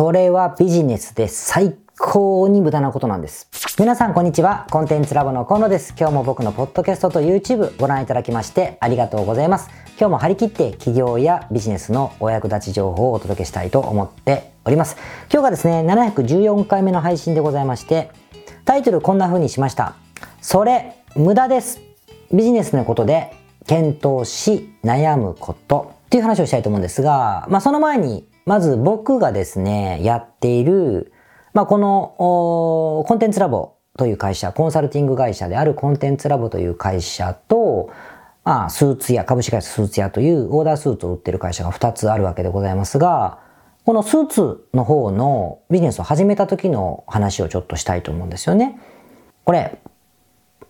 それはビジネスで最高に無駄なことなんです。皆さんこんにちは。コンテンツラボの河野です。今日も僕のポッドキャストと YouTube ご覧いただきましてありがとうございます。今日も張り切って企業やビジネスのお役立ち情報をお届けしたいと思っております。今日がですね、714回目の配信でございまして、タイトルこんな風にしました。それ、無駄です。ビジネスのことで検討し悩むことっていう話をしたいと思うんですが、まあその前に、まず僕がですね、やっているまあ、このコンテンツラボという会社、コンサルティング会社であるコンテンツラボという会社と、まあ、スーツ屋、株式会社スーツ屋というオーダースーツを売ってる会社が2つあるわけでございますが、このスーツの方のビジネスを始めた時の話をちょっとしたいと思うんですよね。これ、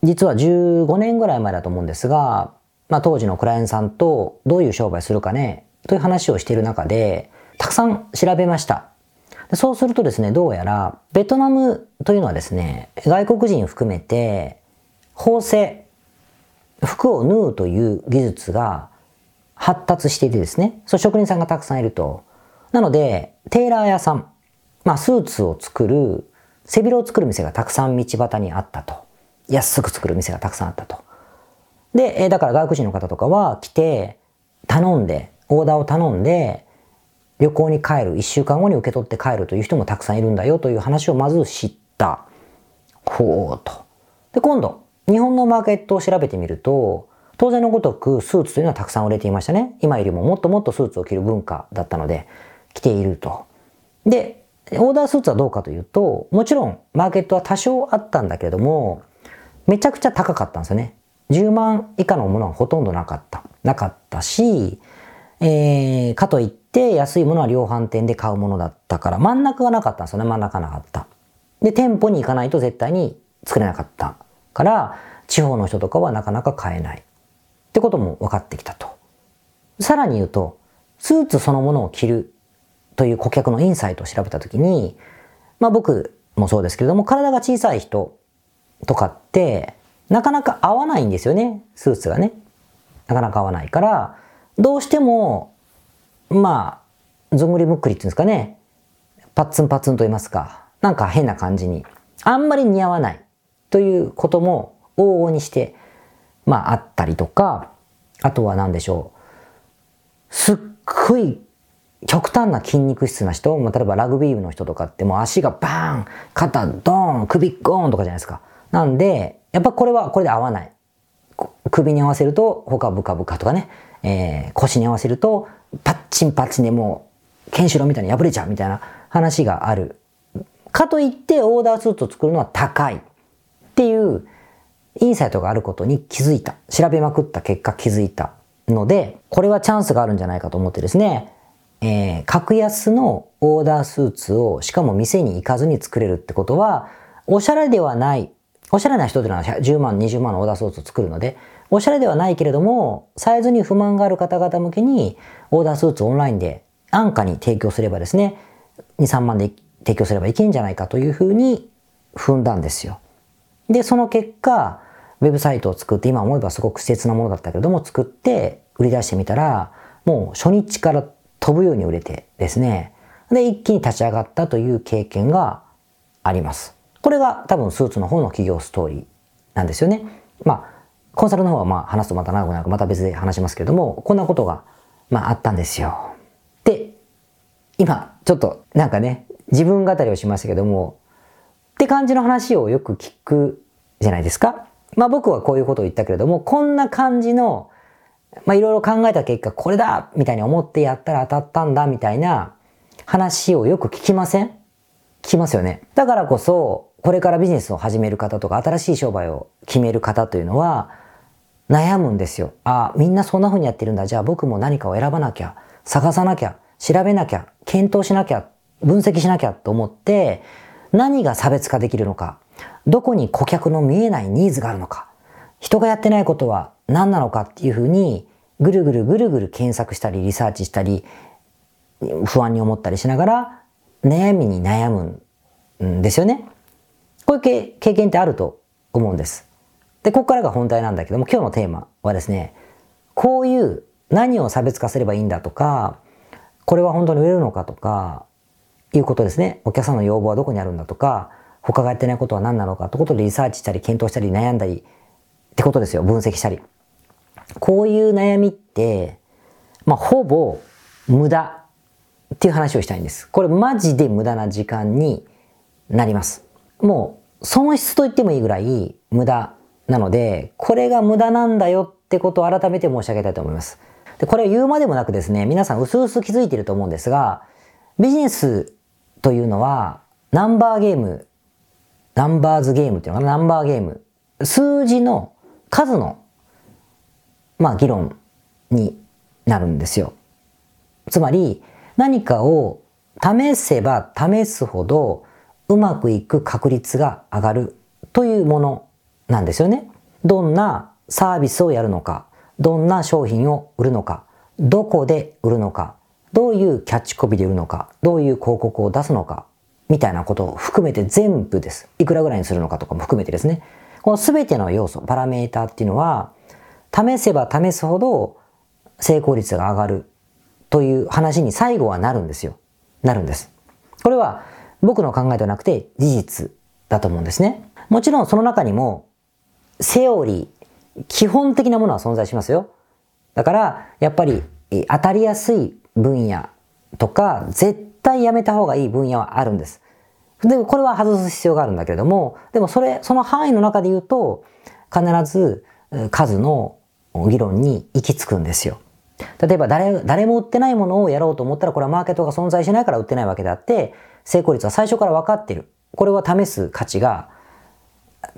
実は15年ぐらい前だと思うんですが、まあ当時のクライアントさんとどういう商売するかね、という話をしている中で、たくさん調べました。そうするとですね、どうやら、ベトナムというのはですね、外国人含めて、縫製、服を縫うという技術が発達していてですね、そう職人さんがたくさんいると。なので、テーラー屋さん、まあ、スーツを作る、背広を作る店がたくさん道端にあったと。安く作る店がたくさんあったと。で、だから外国人の方とかは来て、頼んで、オーダーを頼んで、旅行に帰る、一週間後に受け取って帰るという人もたくさんいるんだよという話をまず知った。ほうと。で、今度、日本のマーケットを調べてみると、当然のごとくスーツというのはたくさん売れていましたね。今よりももっともっとスーツを着る文化だったので、着ていると。で、オーダースーツはどうかというと、もちろんマーケットは多少あったんだけれども、めちゃくちゃ高かったんですよね。10万以下のものはほとんどなかった。なかったし、えー、かといって安いものは量販店で買うものだったから、真ん中がなかったんですよね。真ん中なかった。で、店舗に行かないと絶対に作れなかったから、地方の人とかはなかなか買えない。ってことも分かってきたと。さらに言うと、スーツそのものを着るという顧客のインサイトを調べたときに、まあ僕もそうですけれども、体が小さい人とかって、なかなか合わないんですよね。スーツがね。なかなか合わないから、どうしても、まあ、ずんぐりむっくりっていうんですかね、パッツンパッツンと言いますか、なんか変な感じに、あんまり似合わないということも往々にして、まああったりとか、あとは何でしょう、すっごい極端な筋肉質な人、まあ、例えばラグビー部の人とかってもう足がバーン、肩ドーン、首ゴーンとかじゃないですか。なんで、やっぱこれはこれで合わない。首に合わせると他ブカブカとかね、えー、腰に合わせるとパッチンパッチンでもうケンシロウみたいに破れちゃうみたいな話がある。かといってオーダースーツを作るのは高いっていうインサイトがあることに気づいた。調べまくった結果気づいたので、これはチャンスがあるんじゃないかと思ってですね、えー、格安のオーダースーツをしかも店に行かずに作れるってことは、おしゃれではないおしゃれな人というのは10万、20万のオーダーソースを作るので、おしゃれではないけれども、サイズに不満がある方々向けに、オーダースーツオンラインで安価に提供すればですね、2、3万で提供すればいけんじゃないかというふうに踏んだんですよ。で、その結果、ウェブサイトを作って、今思えばすごく施設なものだったけれども、作って売り出してみたら、もう初日から飛ぶように売れてですね、で、一気に立ち上がったという経験があります。これが多分スーツの方の企業ストーリーなんですよね。ま、コンサルの方はまあ話すとまた長くなるまた別で話しますけれども、こんなことがまああったんですよ。で、今ちょっとなんかね、自分語りをしましたけども、って感じの話をよく聞くじゃないですか。まあ僕はこういうことを言ったけれども、こんな感じの、まあいろいろ考えた結果、これだみたいに思ってやったら当たったんだみたいな話をよく聞きません?聞きますよね。だからこそ、これからビジネスを始める方とか、新しい商売を決める方というのは、悩むんですよ。ああ、みんなそんな風にやってるんだ。じゃあ僕も何かを選ばなきゃ、探さなきゃ、調べなきゃ、検討しなきゃ、分析しなきゃと思って、何が差別化できるのか、どこに顧客の見えないニーズがあるのか、人がやってないことは何なのかっていう風に、ぐるぐるぐるぐる検索したり、リサーチしたり、不安に思ったりしながら、悩みに悩むんですよね。こういう経験ってあると思うんです。で、ここからが本題なんだけども、今日のテーマはですね、こういう何を差別化すればいいんだとか、これは本当に売れるのかとか、いうことですね。お客さんの要望はどこにあるんだとか、他がやってないことは何なのかってことでリサーチしたり、検討したり、悩んだりってことですよ。分析したり。こういう悩みって、まあ、ほぼ無駄っていう話をしたいんです。これマジで無駄な時間になります。もう損失と言ってもいいぐらい無駄なので、これが無駄なんだよってことを改めて申し上げたいと思います。で、これを言うまでもなくですね、皆さん薄々気づいていると思うんですが、ビジネスというのは、ナンバーゲーム、ナンバーズゲームっていうのかな、ナンバーゲーム。数字の数の、まあ、議論になるんですよ。つまり、何かを試せば試すほどうまくいく確率が上がるというものなんですよね。どんなサービスをやるのか、どんな商品を売るのか、どこで売るのか、どういうキャッチコピーで売るのか、どういう広告を出すのか、みたいなことを含めて全部です。いくらぐらいにするのかとかも含めてですね。この全ての要素、パラメーターっていうのは、試せば試すほど成功率が上がるという話に最後はなるんですよ。なるんです。これは僕の考えではなくて事実だと思うんですね。もちろんその中にもセオリー、基本的なものは存在しますよ。だから、やっぱり当たりやすい分野とか、絶対やめた方がいい分野はあるんです。で、これは外す必要があるんだけれども、でもそれ、その範囲の中で言うと、必ず数の議論に行き着くんですよ。例えば誰、誰も売ってないものをやろうと思ったら、これはマーケットが存在しないから売ってないわけであって、成功率は最初から分かっている。これは試す価値が、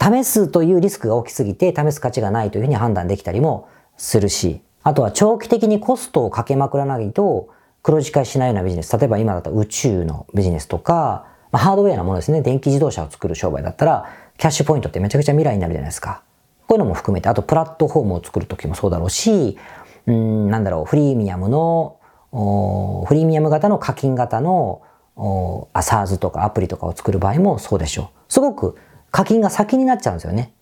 試すというリスクが大きすぎて、試す価値がないというふうに判断できたりもするし、あとは長期的にコストをかけまくらないと黒字化しないようなビジネス。例えば今だったら宇宙のビジネスとか、まあ、ハードウェアなものですね。電気自動車を作る商売だったら、キャッシュポイントってめちゃくちゃ未来になるじゃないですか。こういうのも含めて、あとプラットフォームを作るときもそうだろうし、うん、なんだろう、フリーミアムの、フリーミアム型の課金型の、アサーズとかアプリとかを作る場合もそうでしょう。すごく課金が先になっちゃうんですよね。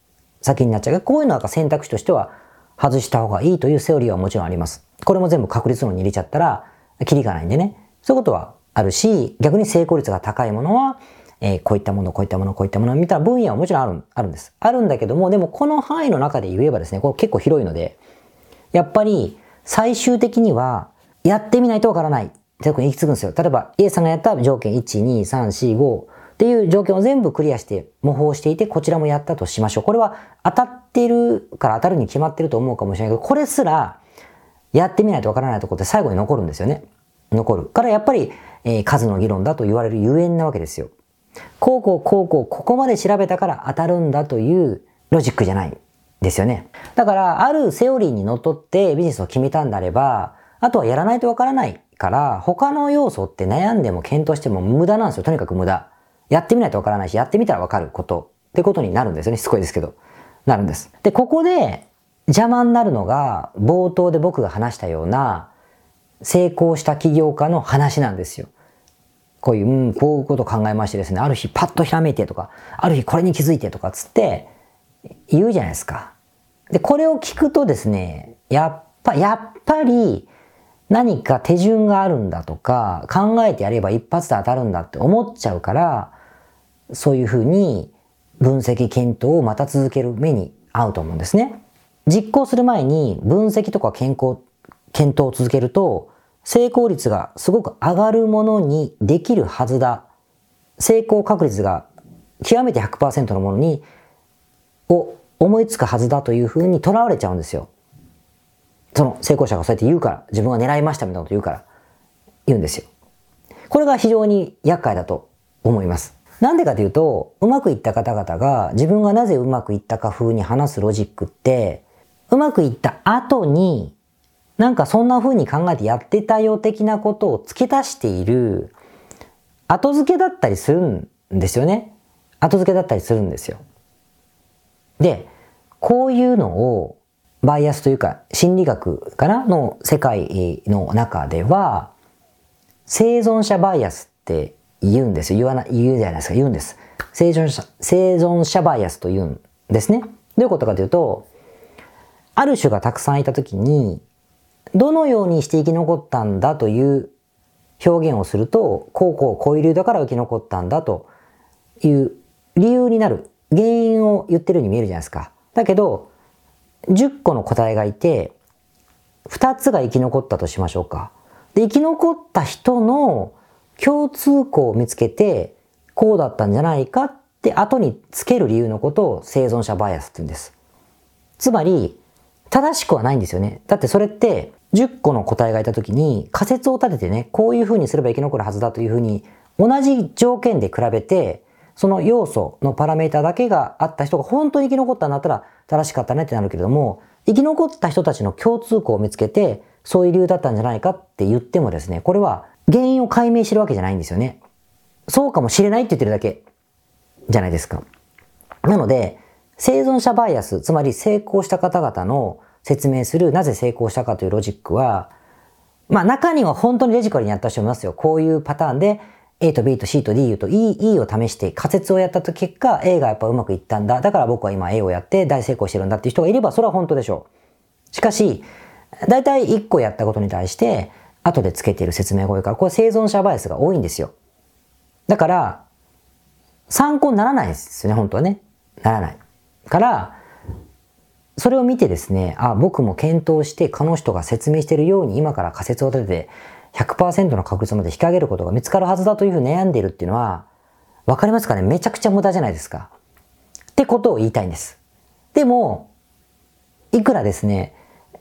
先になっちゃう。こういうのは選択肢としては外した方がいいというセオリーはもちろんあります。これも全部確率論に入れちゃったら、キリがないんでね。そういうことはあるし、逆に成功率が高いものは、えー、こういったもの、こういったもの、こういったものみたいな分野はもちろんある、あるんです。あるんだけども、でもこの範囲の中で言えばですね、これ結構広いので、やっぱり最終的にはやってみないとわからない。特に行き着くんですよ。例えば A さんがやった条件1、2、3、4、5、っていう条件を全部クリアして模倣していて、こちらもやったとしましょう。これは当たってるから当たるに決まってると思うかもしれないけど、これすらやってみないとわからないところって最後に残るんですよね。残る。からやっぱり、えー、数の議論だと言われるゆえんなわけですよ。こうこうこうこうここまで調べたから当たるんだというロジックじゃないですよね。だから、あるセオリーにのっとってビジネスを決めたんであれば、あとはやらないとわからないから、他の要素って悩んでも検討しても無駄なんですよ。とにかく無駄。やってみないとわからないし、やってみたらわかることってことになるんですよね。しつこいですけど。なるんです。で、ここで邪魔になるのが、冒頭で僕が話したような、成功した起業家の話なんですよ。こういう、うん、こういうこと考えましてですね、ある日パッとひらめいてとか、ある日これに気づいてとかつって言うじゃないですか。で、これを聞くとですね、やっぱ、やっぱり何か手順があるんだとか、考えてやれば一発で当たるんだって思っちゃうから、そういうふうに分析検討をまた続ける目に合うと思うんですね。実行する前に分析とか健康、検討を続けると、成功率がすごく上がるものにできるはずだ。成功確率が極めて100%のものに、を思いつくはずだというふうにとらわれちゃうんですよ。その成功者がそうやって言うから、自分は狙いましたみたいなこと言うから、言うんですよ。これが非常に厄介だと思います。なんでかというと、うまくいった方々が自分がなぜうまくいったか風に話すロジックって、うまくいった後に、なんかそんな風に考えてやってたよ的なことを付け足している後付けだったりするんですよね。後付けだったりするんですよ。で、こういうのをバイアスというか心理学かな？の世界の中では生存者バイアスって言うんですよ。言わない、言うじゃないですか。言うんです。生存者、生存者バイアスと言うんですね。どういうことかというと、ある種がたくさんいたときに、どのようにして生き残ったんだという表現をすると、こうこうこういう理由だから生き残ったんだという理由になる原因を言ってるように見えるじゃないですか。だけど、10個の答えがいて、2つが生き残ったとしましょうか。で、生き残った人の共通項を見つけて、こうだったんじゃないかって後につける理由のことを生存者バイアスって言うんです。つまり、正しくはないんですよね。だってそれって10個の答えがいた時に仮説を立ててね、こういうふうにすれば生き残るはずだというふうに同じ条件で比べて、その要素のパラメータだけがあった人が本当に生き残ったんだったら正しかったねってなるけれども、生き残った人たちの共通項を見つけて、そういう理由だったんじゃないかって言ってもですね、これは原因を解明してるわけじゃないんですよね。そうかもしれないって言ってるだけじゃないですか。なので、生存者バイアス、つまり成功した方々の説明するなぜ成功したかというロジックは、まあ中には本当にレジカルにやった人もいますよ。こういうパターンで A と B と C と D と E, E を試して仮説をやった結果 A がやっぱうまくいったんだ。だから僕は今 A をやって大成功してるんだっていう人がいればそれは本当でしょう。しかし、大体1個やったことに対して後でつけている説明が多いから、これ生存者バイアスが多いんですよ。だから、参考にならないですよね、本当はね。ならない。から、それを見てですね、あ、僕も検討して、この人が説明しているように今から仮説を立てて、100%の確率まで引き上げることが見つかるはずだというふうに悩んでいるっていうのは、わかりますかね？めちゃくちゃ無駄じゃないですか。ってことを言いたいんです。でも、いくらですね、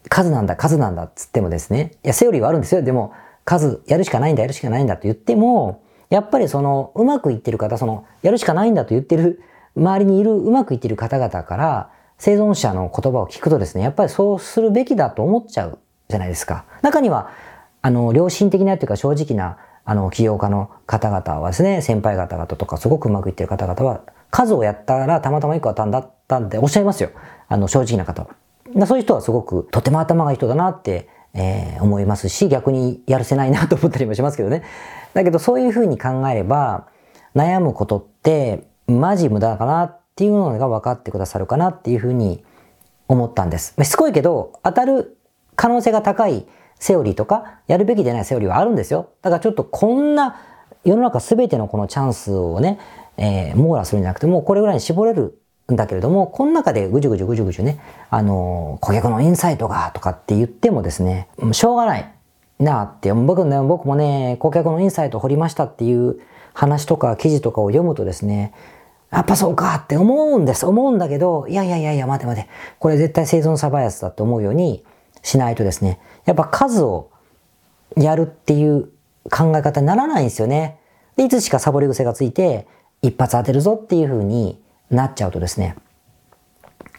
数なんだ、数なんだっつってもですね、いや、セオリーはあるんですよ。でも、数、やるしかないんだ、やるしかないんだと言っても、やっぱりその、うまくいってる方、その、やるしかないんだと言ってる周りにいるうまくいってる方々から生存者の言葉を聞くとですね、やっぱりそうするべきだと思っちゃうじゃないですか。中には、あの、良心的なというか正直な、あの、起業家の方々はですね、先輩方々とかすごくうまくいってる方々は、数をやったらたまたま一個当たんだったんでおっしゃいますよ。あの、正直な方は。そういう人はすごくとても頭がいい人だなって、えー、思いますし、逆にやるせないなと思ったりもしますけどね。だけどそういうふうに考えれば、悩むことってマジ無駄かなっていうのが分かってくださるかなっていうふうに思ったんです。しつこいけど、当たる可能性が高いセオリーとか、やるべきでないセオリーはあるんですよ。だからちょっとこんな世の中全てのこのチャンスをね、えー、網羅するんじゃなくてもう、これぐらいに絞れるんだけれども、この中でぐじゅぐじゅぐじゅぐじゅね、あの顧客のインサイトがとかって言ってもですね、しょうがないなって、僕ね、僕もね、顧客のインサイト掘りましたっていう話とか記事とかを読むとですね、やっぱそうかって思うんです。思うんだけど、いやいやいやいや、待て待て。これ絶対生存者バイアスだって思うようにしないとですね、やっぱ数をやるっていう考え方にならないんですよね。で、いつしかサボり癖がついて、一発当てるぞっていう風になっちゃうとですね、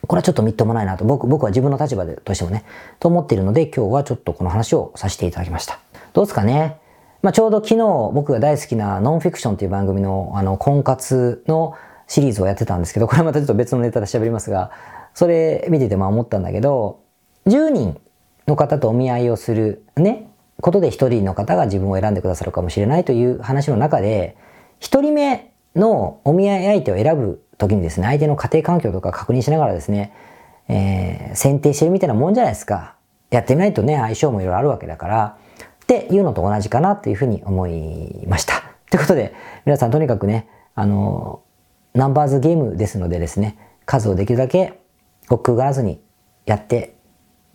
これはちょっとみっともないなと、僕、僕は自分の立場でとしてもね、と思っているので、今日はちょっとこの話をさせていただきました。どうですかね？まあ、ちょうど昨日僕が大好きなノンフィクションという番組のあの婚活のシリーズをやってたんですけど、これまたちょっと別のネタで喋りますが、それ見ててまあ思ったんだけど、10人の方とお見合いをするね、ことで1人の方が自分を選んでくださるかもしれないという話の中で、1人目のお見合い相手を選ぶ時にですね、相手の家庭環境とか確認しながらですね、えー、選定してるみたいなもんじゃないですか。やってみないとね、相性もいろいろあるわけだから、っていうのと同じかなというふうに思いました。ということで、皆さんとにかくね、あの、ナンバーズゲームですのでですね、数をできるだけ億劫がらずにやって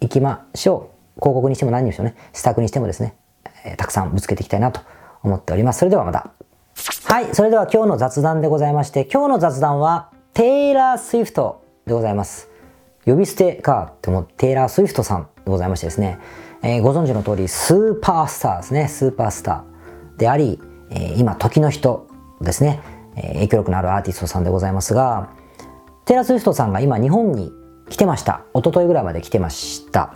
いきましょう。広告にしても何にしてもね、施策にしてもですね、えー、たくさんぶつけていきたいなと思っております。それではまた。はい、それでは今日の雑談でございまして、今日の雑談はテイラー・スウィフトでございます。呼び捨てかって思うテイラー・スウィフトさんでございましてですね、えー、ご存知の通りスーパースターですね、スーパースターであり、えー、今時の人ですね、え影響力のあるアーティストさんでございますが、テイラー・スウィフトさんが今日本に来てました。一昨日ぐらいまで来てました。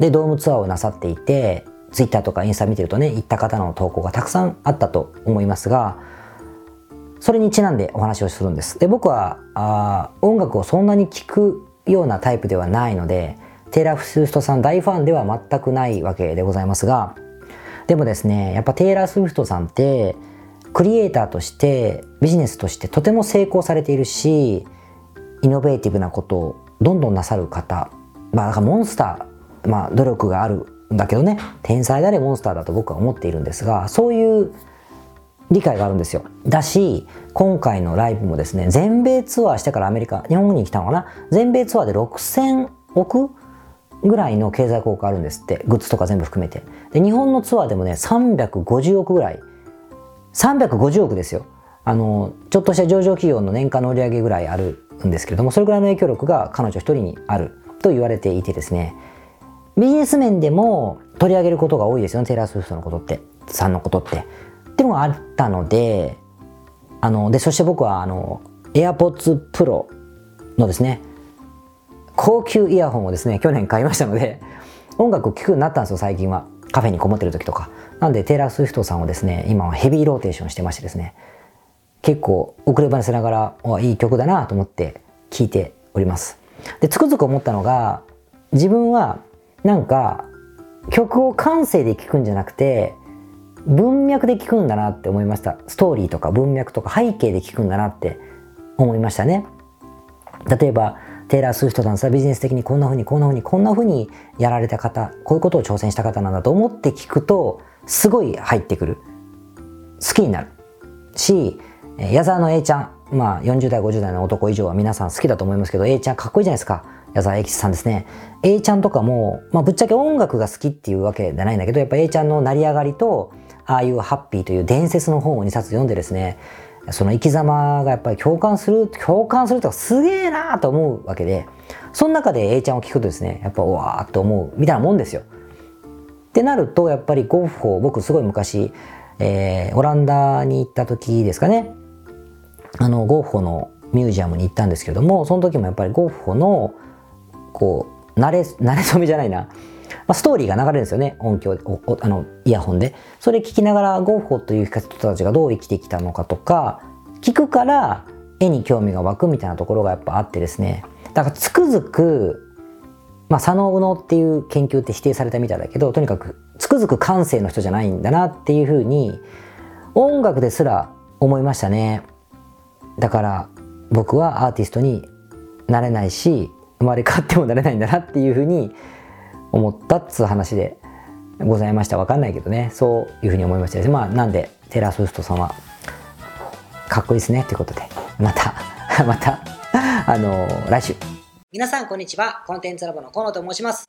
で、ドームツアーをなさっていて、ツイッターとかインスタ見てるとね、行った方の投稿がたくさんあったと思いますが、それにちなんでお話をするんです。で、僕はあ音楽をそんなに聴くようなタイプではないので、テイラー・スウィフトさん大ファンでは全くないわけでございますが、でもですね、やっぱテイラー・スウィフトさんって、クリエイターとしてビジネスとしてとても成功されているしイノベーティブなことをどんどんなさる方まあだかモンスター、まあ、努力があるんだけどね、天才であれモンスターだと僕は思っているんですが、そういう理解があるんですよ。だし、今回のライブもですね、全米ツアーしてからアメリカ、日本に来たのかな？全米ツアーで6000億ぐらいの経済効果あるんですって。グッズとか全部含めて。で、日本のツアーでもね、350億ぐらい。350億ですよ。あの、ちょっとした上場企業の年間の売り上げぐらいあるんですけれども、それぐらいの影響力が彼女一人にあると言われていてですね、ビジネス面でも取り上げることが多いですよね、テイラー・スウィフトのことって、さんのことって。っていうのがあったので、あの、で、そして僕は、あの、AirPods Pro のですね、高級イヤホンをですね、去年買いましたので、音楽を聴くようになったんですよ、最近は。カフェにこもってる時とか。なんで、テイラー・スウィフトさんをですね、今はヘビーローテーションしてましてですね、結構遅ればせながら、いい曲だなと思って聴いております。で、つくづく思ったのが、自分はなんか曲を感性で聴くんじゃなくて、文脈で聞くんだなって思いました。ストーリーとか文脈とか背景で聞くんだなって思いましたね。例えば、テイラー・スウィフトさんさビジネス的にこんな風にこんな風にこんな風にやられた方、こういうことを挑戦した方なんだと思って聞くと、すごい入ってくる。好きになる。し、矢沢の A ちゃん、まあ40代、50代の男以上は皆さん好きだと思いますけど、A ちゃんかっこいいじゃないですか。矢沢永吉さんですね。A ちゃんとかも、まあぶっちゃけ音楽が好きっていうわけじゃないんだけど、やっぱ A ちゃんの成り上がりと、ああいうハッピーという伝説の本を2冊読んでですね、その生き様がやっぱり共感する、共感するとかすげえなーと思うわけで、その中で A ちゃんを聞くとですね、やっぱうわーって思うみたいなもんですよ。ってなると、やっぱりゴッホ、僕すごい昔、えー、オランダに行った時ですかね、あの、ゴッホのミュージアムに行ったんですけども、その時もやっぱりゴッホの、こう、慣れ、慣れ初めじゃないな、あ、ストーリーが流れるんですよね。音響あのイヤホンで。それ聞きながらゴッホという人たちがどう生きてきたのかとか聞くから絵に興味が湧くみたいなところがやっぱあってですね。だからつくづくまあ左脳右脳っていう研究って否定されたみたいだけどとにかくつくづく感性の人じゃないんだなっていうふうに音楽ですら思いましたね。だから僕はアーティストになれないし生まれ変わってもなれないんだなっていうふうに思ったっつう話でございました。わかんないけどね。そういうふうに思いました。まあなんでテラスウィフトさんはかっこいいですね。ということで。また またあの来週。皆さんこんにちは。コンテンツラボの河野と申します。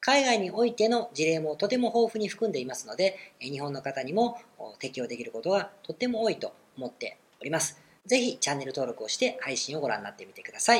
海外においての事例もとても豊富に含んでいますので、日本の方にも適用できることがとっても多いと思っております。ぜひチャンネル登録をして配信をご覧になってみてください。